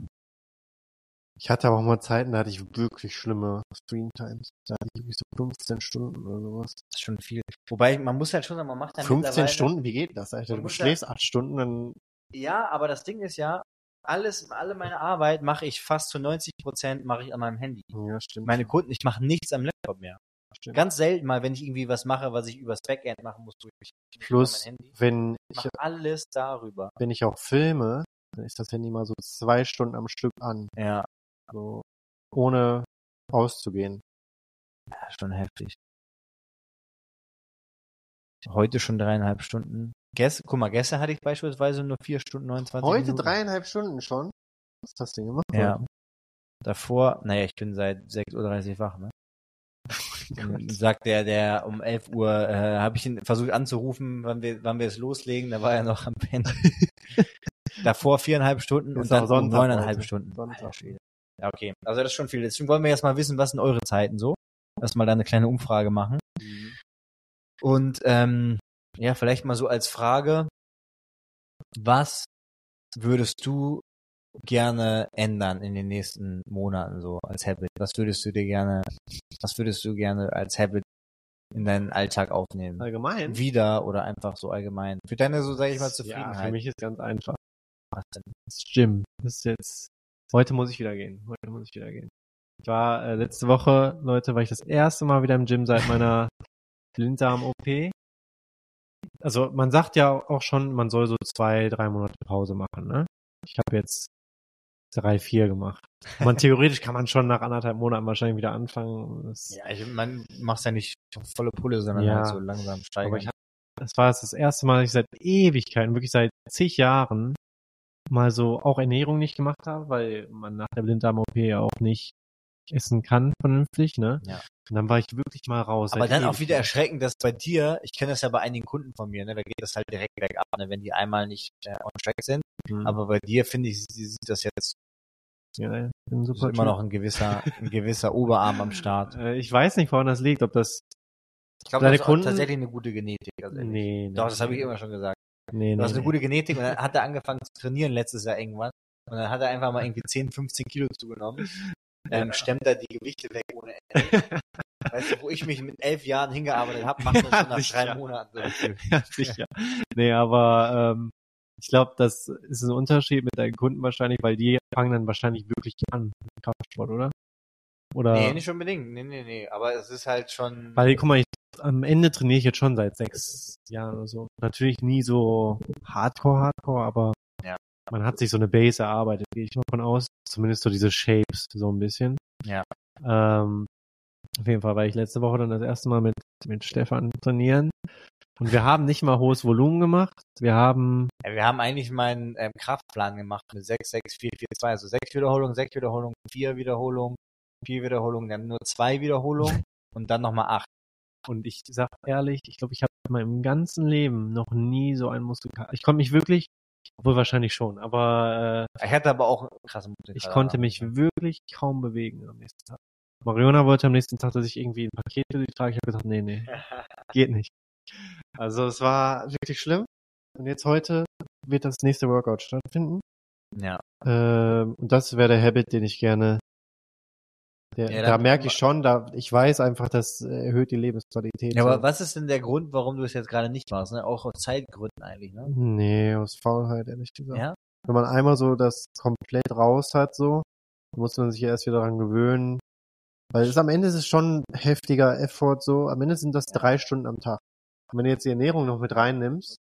Ich hatte aber auch mal Zeiten, da hatte ich wirklich schlimme Screentimes. Da hatte ich wirklich so 15 Stunden oder sowas. Das ist schon viel. Wobei, man muss halt schon sagen, man macht dann 15 mittlerweile- Stunden? Wie geht das, Alter? Du schläfst 8 Stunden, dann Ja, aber das Ding ist ja, alles, alle meine Arbeit mache ich fast zu 90 Prozent mache ich an meinem Handy. Ja, stimmt. Meine Kunden, ich mache nichts am Laptop mehr. Stimmt. Ganz selten mal, wenn ich irgendwie was mache, was ich übers Backend machen muss, durch mich Plus, wenn Ich ich, alles darüber. wenn ich auch filme, dann ist das Handy mal so zwei Stunden am Stück an. Ja, So, ohne auszugehen. schon heftig. Heute schon dreieinhalb Stunden. Gest, guck mal, gestern hatte ich beispielsweise nur vier Stunden 29 Heute Minuten. dreieinhalb Stunden schon? Was hast du denn gemacht? Ja. Davor, naja, ich bin seit 6.30 Uhr wach, ne? Sagt der, der um 11 Uhr, äh, habe ich ihn versucht anzurufen, wann wir, wann wir es loslegen, da war er noch am Pennen. Davor viereinhalb Stunden Ist und dann neuneinhalb heute. Stunden. Sonntag. Ja, okay. Also das ist schon viel. Deswegen wollen wir jetzt mal wissen, was sind eure Zeiten so? Lass mal da eine kleine Umfrage machen. Und ähm, ja, vielleicht mal so als Frage, was würdest du gerne ändern in den nächsten Monaten so als Habit? Was würdest du dir gerne, was würdest du gerne als Habit in deinen Alltag aufnehmen? Allgemein? Wieder oder einfach so allgemein? Für deine, so sage ich mal, Ja, Zufriedenheit. für mich ist ganz einfach. Was denn? Das Gym. Das ist jetzt. Heute muss ich wieder gehen. Heute muss ich wieder gehen. Ich war äh, letzte Woche, Leute, war ich das erste Mal wieder im Gym seit meiner Blinddarm-OP. Also man sagt ja auch schon, man soll so zwei, drei Monate Pause machen. Ne? Ich habe jetzt drei, vier gemacht. Man theoretisch kann man schon nach anderthalb Monaten wahrscheinlich wieder anfangen. Das, Ja, ich, man macht's ja nicht volle Pulle, sondern Ja. halt so langsam steigern. Aber ich hab, das war das erste Mal, dass ich seit Ewigkeiten, wirklich seit zig Jahren, mal so auch Ernährung nicht gemacht habe, weil man nach der Blinddarm-OP ja auch nicht essen kann vernünftig, ne? Ja. Und dann war ich wirklich mal raus. Aber dann auch wieder erschreckend, dass bei dir, ich kenne das ja bei einigen Kunden von mir, ne, da geht das halt direkt bergab, ne, wenn die einmal nicht äh, on track sind. Mhm. Aber bei dir finde ich, sie- sieht das jetzt ja, bin ist super immer Typ. noch ein gewisser, ein gewisser Oberarm am Start. Äh, ich weiß nicht, woran das liegt, ob das. Ich glaube, Deine das ist Kunden- tatsächlich eine gute Genetik. Also. Nee, nee. Doch, das habe ich immer schon gesagt. Nee, Du nee, hast eine nee. gute Genetik und dann hat er angefangen zu trainieren letztes Jahr irgendwann. Und dann hat er einfach mal irgendwie 10, 15 Kilo zugenommen. Ähm, stemmt er die Gewichte weg ohne Ende. weißt du, wo ich mich mit elf Jahren hingearbeitet habe, macht das Ja, schon nach sicher. drei Monaten ja, sicher. Nee, aber ähm, ich glaube, das ist ein Unterschied mit deinen Kunden wahrscheinlich, weil die fangen dann wahrscheinlich wirklich an mit Kraftsport, oder? Oder Nee, nicht unbedingt. Nee, nee, nee. Aber es ist halt schon. weil, guck mal, ich, am Ende trainiere ich jetzt schon seit sechs Jahren oder so. Natürlich nie so Hardcore, Hardcore, aber Ja. man hat sich so eine Base erarbeitet, gehe ich mal von aus. Zumindest so diese Shapes, so ein bisschen. Ja. Ähm, auf jeden Fall war ich letzte Woche dann das erste Mal mit, mit Stefan trainieren. Und wir haben nicht mal hohes Volumen gemacht. Wir haben, Ja, wir haben eigentlich meinen ähm, Kraftplan gemacht mit 6, 6, 4, 4, 2. Also 6 Wiederholungen, 6 Wiederholungen, 4 Wiederholungen, 4 Wiederholungen. Wir haben nur 2 Wiederholungen und dann nochmal 8. und ich sag ehrlich, ich glaube, ich habe in meinem ganzen Leben noch nie so einen Muskelkater. Ich konnte mich wirklich, obwohl wahrscheinlich schon, aber äh, Ich hatte aber auch krasse Muskeln. ich konnte mich wirklich kaum bewegen am nächsten Tag. Mariona wollte am nächsten Tag, dass ich irgendwie ein Paket für sie trage. Ich habe gesagt, nee, nee, geht nicht. Also es war wirklich schlimm. Und jetzt heute wird das nächste Workout stattfinden. Ja. Ähm, und das wäre der Habit, den ich gerne. Der, Ja, da merke ich schon, da ich weiß einfach, das erhöht die Lebensqualität. Ja, aber was ist denn der Grund, warum du es jetzt gerade nicht machst? Ne? Auch aus Zeitgründen eigentlich, ne? Nee, aus Faulheit, ehrlich gesagt. Ja? Wenn man einmal so das komplett raus hat, so, muss man sich erst wieder daran gewöhnen. Weil es am Ende ist es schon heftiger Effort, so. Am Ende sind das drei Stunden am Tag. Und wenn du jetzt die Ernährung noch mit reinnimmst,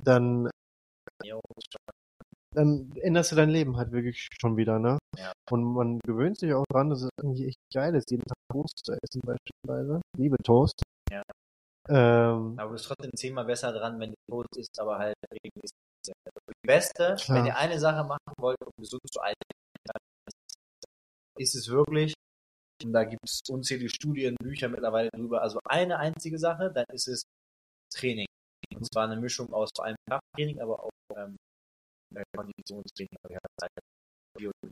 dann, dann änderst du dein Leben halt wirklich schon wieder, ne? Ja. Und man gewöhnt sich auch dran, dass es irgendwie echt geil ist, jeden Tag Toast zu essen beispielsweise. Liebe Toast. Ja. Ähm, Aber du bist trotzdem zehnmal besser dran, wenn du tot isst, aber halt regelmäßig. Die Beste, Klar. wenn ihr eine Sache machen wollt, um gesund zu altern, dann ist es wirklich, und da gibt es unzählige Studien, Bücher mittlerweile drüber, also eine einzige Sache, dann ist es Training. Und zwar eine Mischung aus vor allem Krafttraining, aber auch ähm, ja. Ähm,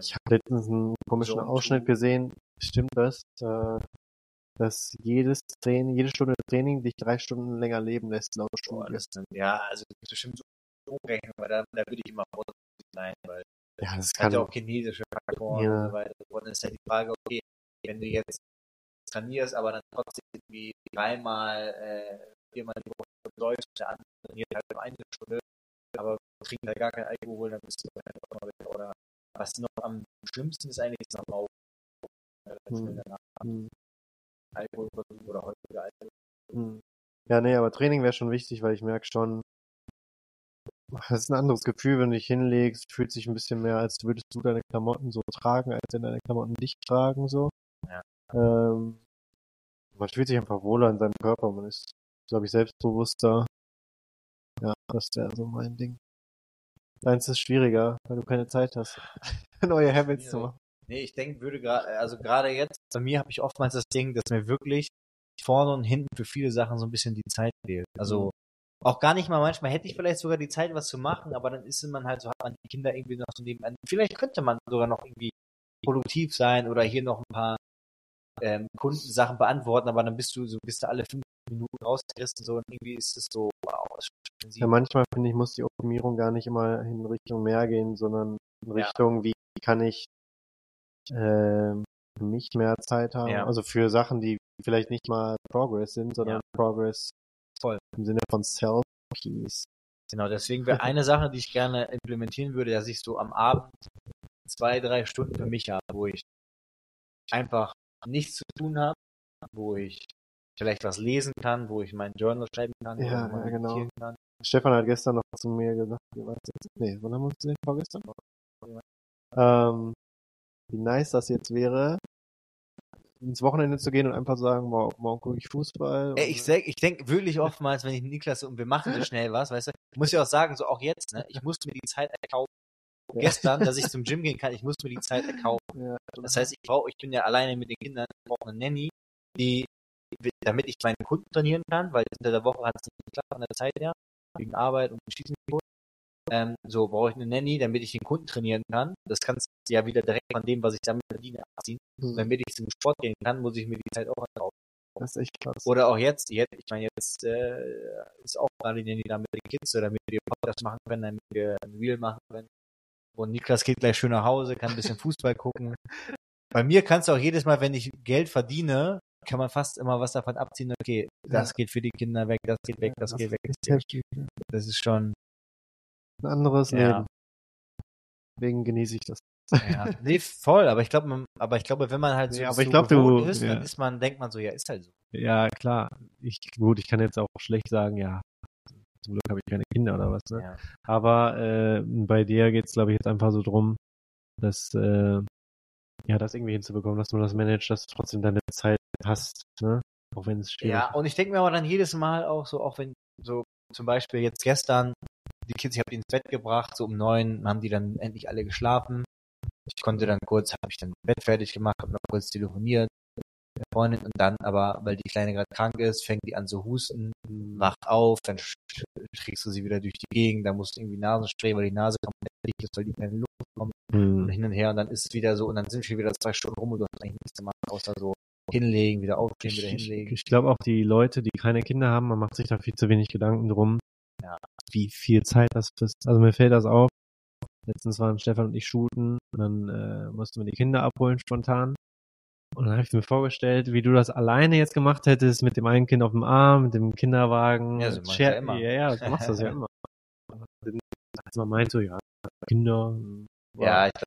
Ich habe letztens einen komischen Ausschnitt gesehen. Stimmt das? Äh, dass jedes Training, jede Stunde Training dich drei Stunden länger leben lässt, laut Studie. ja, also das ist bestimmt so umrechnen, weil da, da würde ich immer vorsichtig sein, weil Ja, das hat kann ja auch chinesische Faktoren Ja. und so weiter. Und dann ist halt die Frage, okay, wenn du jetzt trainierst, aber dann trotzdem irgendwie dreimal, äh, viermal die Woche läufst, der andere trainiert halt nur eine Stunde, aber trinkt halt gar kein Alkohol, dann bist du auch mal wieder, oder was noch am schlimmsten ist eigentlich, ist am Rauchen. Äh, Hm. Hm, oder häufiger Alkohol. hm. Ja, nee, aber Training wäre schon wichtig, weil ich merke schon, das ist ein anderes Gefühl, wenn du dich hinlegst, fühlt sich ein bisschen mehr, als würdest du deine Klamotten so tragen, als wenn deine Klamotten dich tragen, so. Ja. Ähm, man fühlt sich einfach wohler in seinem Körper, man ist, glaube ich, selbstbewusster. Ja, das wäre so mein Ding. Deins ist schwieriger, weil du keine Zeit hast, neue Habits zu machen. Nee, ich denke, würde gerade, also gerade jetzt, bei mir habe ich oftmals das Ding, dass mir wirklich vorne und hinten für viele Sachen so ein bisschen die Zeit fehlt. Also auch gar nicht mal, manchmal hätte ich vielleicht sogar die Zeit, was zu machen, aber dann ist man halt so, hat man die Kinder irgendwie noch so nebenan. Vielleicht könnte man sogar noch irgendwie produktiv sein oder hier noch ein paar ähm, Kundensachen beantworten, aber dann bist du so, bist du alle fünf Minuten rausgerissen so und irgendwie ist es so, wow, das ist. Ja, manchmal finde ich, muss die Optimierung gar nicht immer in Richtung mehr gehen, sondern in Ja. Richtung, wie kann ich für mich mehr Zeit haben. Ja. Also für Sachen, die vielleicht nicht mal Progress sind, sondern Ja. Progress Voll. im Sinne von Self-Peace. Genau, deswegen wäre eine Sache, die ich gerne implementieren würde, dass ich so am Abend zwei, drei Stunden für mich habe, wo ich einfach nichts zu tun habe, wo ich vielleicht was lesen kann, wo ich mein Journal schreiben kann, Ja, ja, genau. kann. Stefan hat gestern noch zu mir gesagt, das jetzt? Nee, wann haben wir uns gesehen? Vorgestern? Ähm, wie nice das jetzt wäre, ins Wochenende zu gehen und einfach sagen, morgen, morgen gucke ich Fußball. Ey, ich ich denke wirklich oftmals, wenn ich Niklas und wir machen so schnell was, weißt du, muss ich auch sagen, so auch jetzt, ne, ich musste mir die Zeit erkaufen. Ja. Gestern, dass ich zum Gym gehen kann, ich musste mir die Zeit erkaufen. ja, Das heißt, ich brauche, ich bin ja alleine mit den Kindern, ich brauche eine Nanny, die, damit ich meine Kunden trainieren kann, weil unter der Woche hat es nicht geklappt von der Zeit her, wegen Arbeit und Schießen. Ähm, so brauche ich eine Nanny, damit ich den Kunden trainieren kann. Das kannst du ja wieder direkt von dem, was ich damit verdiene, abziehen. Und damit ich zum Sport gehen kann, muss ich mir die Zeit auch erkaufen. das ist echt krass. Oder auch jetzt, jetzt ich meine, jetzt äh, ist auch gerade die Nanny da mit den Kids, oder damit wir Podcast machen können, damit wir ein Reel machen können. Und Niklas geht gleich schön nach Hause, kann ein bisschen Fußball gucken. Bei mir kannst du auch jedes Mal, wenn ich Geld verdiene, kann man fast immer was davon abziehen. Okay, das Ja. geht für die Kinder weg, das geht weg, das, geht weg. heftig. Das ist schon, Ein anderes Ja. Leben. Deswegen genieße ich das. ja, nee, voll. Aber ich glaube, aber ich glaube, wenn man halt so, Nee, aber ich glaub, du- ist, ja. dann ist man, denkt man so, ja, ist halt so. Ja, klar. Ich, gut, ich kann jetzt auch schlecht sagen, ja, zum Glück habe ich keine Kinder oder was, ne? Ja. Aber äh, bei dir geht's, glaube ich, jetzt einfach so drum, dass, äh, ja, das irgendwie hinzubekommen, dass man das managt, dass du trotzdem deine Zeit hast, ne? Auch wenn es schwierig Ja, und ich denke mir aber dann jedes Mal auch so, auch wenn so zum Beispiel jetzt gestern die Kids, ich habe die ins Bett gebracht, so um neun haben die dann endlich alle geschlafen. Ich konnte dann kurz, habe ich dann Bett fertig gemacht, habe noch kurz telefoniert mit der Freundin und dann aber, weil die Kleine gerade krank ist, fängt die an zu husten, wacht auf, dann trägst du sie wieder durch die Gegend, dann musst du irgendwie Nasenspray, weil die Nase komplett dicht ist, weil die keine Luft bekommt und Hm. hin und her und dann ist es wieder so und dann sind wir wieder zwei Stunden rum und du hast eigentlich nichts gemacht, außer so hinlegen, wieder aufstehen, wieder Ich, hinlegen. ich glaube auch die Leute, die keine Kinder haben, man macht sich da viel zu wenig Gedanken drum, Ja. wie viel Zeit das ist. Also mir fällt das auf. Letztens waren Stefan und ich shooten und dann äh, mussten wir die Kinder abholen spontan. Und dann habe ich mir vorgestellt, wie du das alleine jetzt gemacht hättest, mit dem einen Kind auf dem Arm, mit dem Kinderwagen. Ja, so mach ich Share- ja immer. Ja, ja, du machst das ja immer. Als man meint so, ja, Kinder. Ja, ich glaube,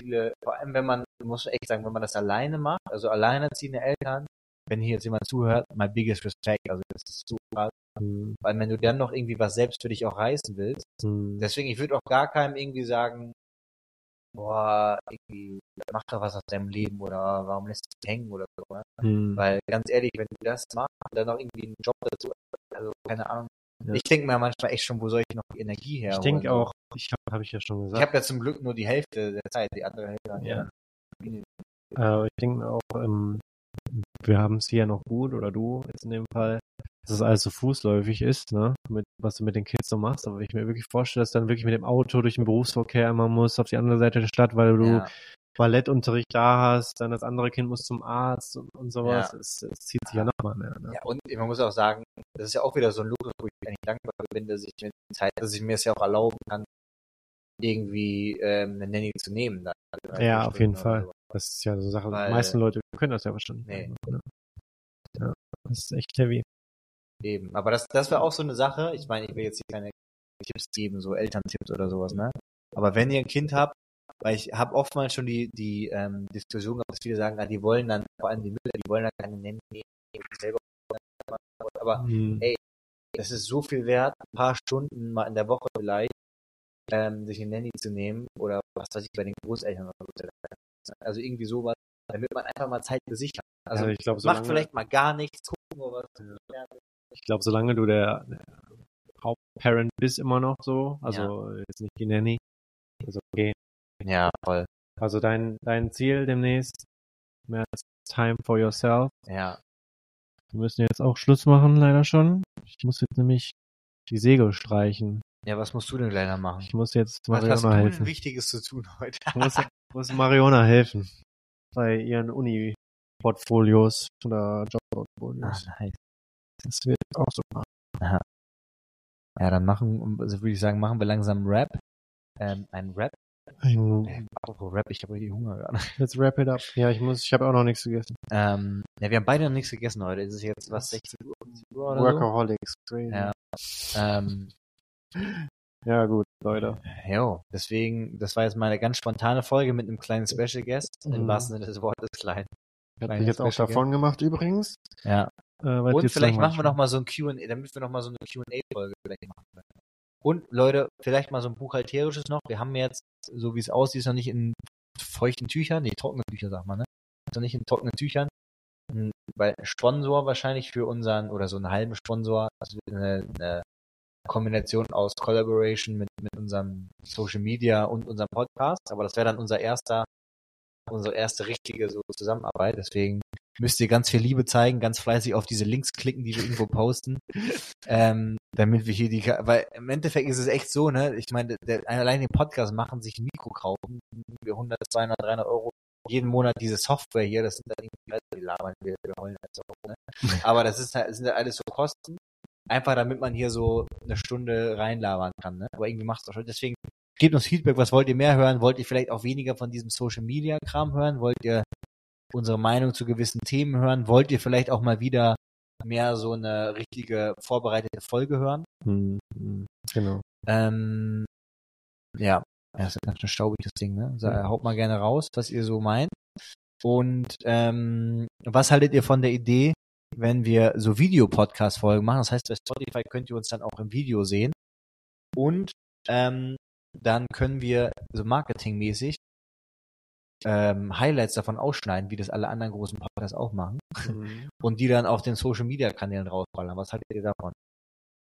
viele, vor allem wenn man, muss echt sagen, wenn man das alleine macht, also alleinerziehende Eltern, wenn hier jetzt jemand zuhört, my biggest respect, also das ist so krass, Hm, weil wenn du dann noch irgendwie was selbst für dich auch reißen willst, hm, deswegen, ich würde auch gar keinem irgendwie sagen, boah, irgendwie, mach doch was aus deinem Leben oder warum lässt du dich hängen oder so, ne? hm. Weil ganz ehrlich, wenn du das machst und dann noch irgendwie einen Job dazu, also keine Ahnung, Ja. ich denke mir manchmal echt schon, wo soll ich noch die Energie her? Ich denke auch, ich habe hab ich ja schon Ich gesagt. habe ja zum Glück nur die Hälfte der Zeit, die andere Hälfte. Ja. Äh, ich denke mir auch, ähm, wir haben es hier noch gut, oder du jetzt in dem Fall. dass das alles so fußläufig ist, ne? Mit, was du mit den Kids so machst. Aber ich mir wirklich vorstelle, dass du dann wirklich mit dem Auto durch den Berufsverkehr immer musst, auf die andere Seite der Stadt, weil du Ja. Ballettunterricht da hast, dann das andere Kind muss zum Arzt und, und sowas. Ja. Es, es zieht sich ja nochmal mehr. Ne? Ja, und man muss auch sagen, das ist ja auch wieder so ein Luxus, wo ich eigentlich dankbar bin, dass ich mir Zeit, dass ich mir es ja auch erlauben kann, irgendwie ähm, eine Nanny zu nehmen. Dann, Also Ja, auf jeden Fall. so. Das ist ja so eine Sache. Weil- die meisten Leute können das ja wahrscheinlich. Nee. Ne? Ja, das ist echt heavy. Eben. Aber das, das wäre auch so eine Sache. Ich meine, ich will jetzt hier keine Tipps geben, so Elterntipps oder sowas, ne? Aber wenn ihr ein Kind habt, weil ich habe oftmals schon die, die ähm, Diskussion gehabt, dass viele sagen, ah, die wollen dann, vor allem die Mütter, die wollen dann keine Nanny nehmen, die selber aber Hm. Ey, das ist so viel wert, ein paar Stunden mal in der Woche vielleicht, ähm, sich eine Nanny zu nehmen oder was weiß ich bei den Großeltern oder so. Also irgendwie sowas, damit man einfach mal Zeit für sich hat. Also ich glaube, macht vielleicht mal gar nichts, gucken wir was. ich glaube, solange du der, Hauptparent bist immer noch so, also jetzt nicht die Nanny, ist okay. Ja, voll. Also dein, dein Ziel demnächst, mehr Time for yourself. Ja, Wir müssen jetzt auch Schluss machen, leider schon. Ich muss jetzt nämlich die Segel streichen. Ja, was musst du denn leider machen? Ich muss jetzt Was hast du Mariona denn helfen. Wichtiges zu tun heute? Ich muss, muss Mariona helfen. Bei ihren Uni-Portfolios oder Ah, Job-Portfolios. nice. Das wird auch so machen. Ja, dann machen, also würde ich sagen, machen wir langsam Rap. Ähm, ein Rap. Ein, Äh, Apropos Rap, ich habe richtig Hunger gerade. let's wrap it up. Ja, ich muss, ich habe auch noch nichts gegessen. Ähm, ja, wir haben beide noch nichts gegessen heute. Es ist jetzt was 16 Uhr, 17 Uhr oder so. Workaholics, crazy. Ja. Ähm, ja, gut, Leute. jo, deswegen, das war jetzt mal eine ganz spontane Folge mit einem kleinen Special Guest. Im Mhm. wahrsten Sinne des Wortes klein. Hat mich jetzt auch davon gemacht übrigens. Ja. Äh, Und vielleicht machen wir noch mal so ein Q&A, damit wir noch mal so eine Q&A-Folge vielleicht machen können. Und Leute, vielleicht mal so ein buchhalterisches noch. Wir haben jetzt, so wie es aussieht, noch nicht in feuchten Tüchern, nee, trockene Tücher sagt man, ne? Noch nicht in trockenen Tüchern. Weil Sponsor wahrscheinlich für unseren, oder so einen halben Sponsor, wird eine, eine Kombination aus Collaboration mit, mit unserem Social Media und unserem Podcast. Aber das wäre dann unser erster, unsere erste richtige so Zusammenarbeit. Deswegen müsst ihr ganz viel Liebe zeigen, ganz fleißig auf diese Links klicken, die wir irgendwo posten, ähm, damit wir hier die, weil im Endeffekt ist es echt so, ne, ich meine, der, allein den Podcast machen, sich ein Mikro kaufen, wir 100, 200, 300 Euro jeden Monat diese Software hier, das sind dann irgendwie, die labern wir, wir heulen halt so, ne, aber das ist halt, das sind halt alles so Kosten, einfach damit man hier so eine Stunde reinlabern kann, ne, aber irgendwie macht es auch schon, deswegen gebt uns Feedback, was wollt ihr mehr hören, wollt ihr vielleicht auch weniger von diesem Social Media Kram hören, wollt ihr unsere Meinung zu gewissen Themen hören? Wollt ihr vielleicht auch mal wieder mehr so eine richtige vorbereitete Folge hören? Hm, genau. Ähm, ja, ja, ist ja ganz schön staubig das Ding, ne? Äh, haut mal gerne raus, was ihr so meint. Und ähm, was haltet ihr von der Idee, wenn wir so Videopodcast-Folgen machen? Das heißt, bei Spotify könnt ihr uns dann auch im Video sehen. Und ähm, dann können wir so marketingmäßig ähm, Highlights davon ausschneiden, wie das alle anderen großen Podcasts auch machen. Mhm. Und die dann auf den Social Media Kanälen rausballern. Was haltet ihr davon?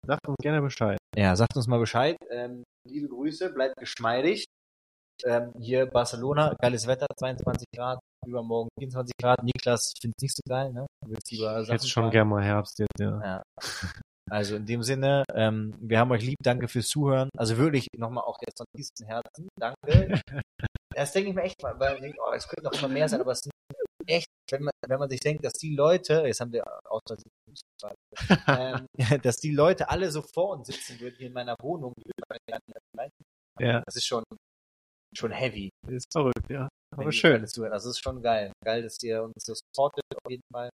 Sagt uns gerne Bescheid. Ja, sagt uns mal Bescheid. Ähm, liebe Grüße, bleibt geschmeidig. Ähm, hier Barcelona, geiles Wetter, 22 Grad, übermorgen 24 Grad. Niklas findet es nicht so geil, ne? Willst lieber Sachen Jetzt schon fahren. gern mal Herbst jetzt, ja. Ja. Also in dem Sinne, ähm, wir haben euch lieb, danke fürs Zuhören. Also wirklich nochmal auch jetzt von tiefstem Herzen, danke. das denke ich mir echt mal, weil ich denke, oh, es könnte noch immer mehr sein, aber es sind echt, wenn man, wenn man sich denkt, dass die Leute, jetzt haben wir aus ähm, dass die Leute alle so vor uns sitzen würden hier in meiner Wohnung. Ja, das ist schon schon heavy. ist verrückt, ja. Wenn Aber schön. alle zuhören. Das ist schon geil. Geil, dass ihr uns so supportet auf jeden Fall.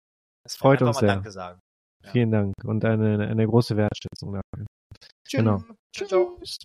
Es freut uns mal sehr. Danke sagen. Ja. Vielen Dank und eine, eine große Wertschätzung dafür. Genau. Tschüss. Tschüss.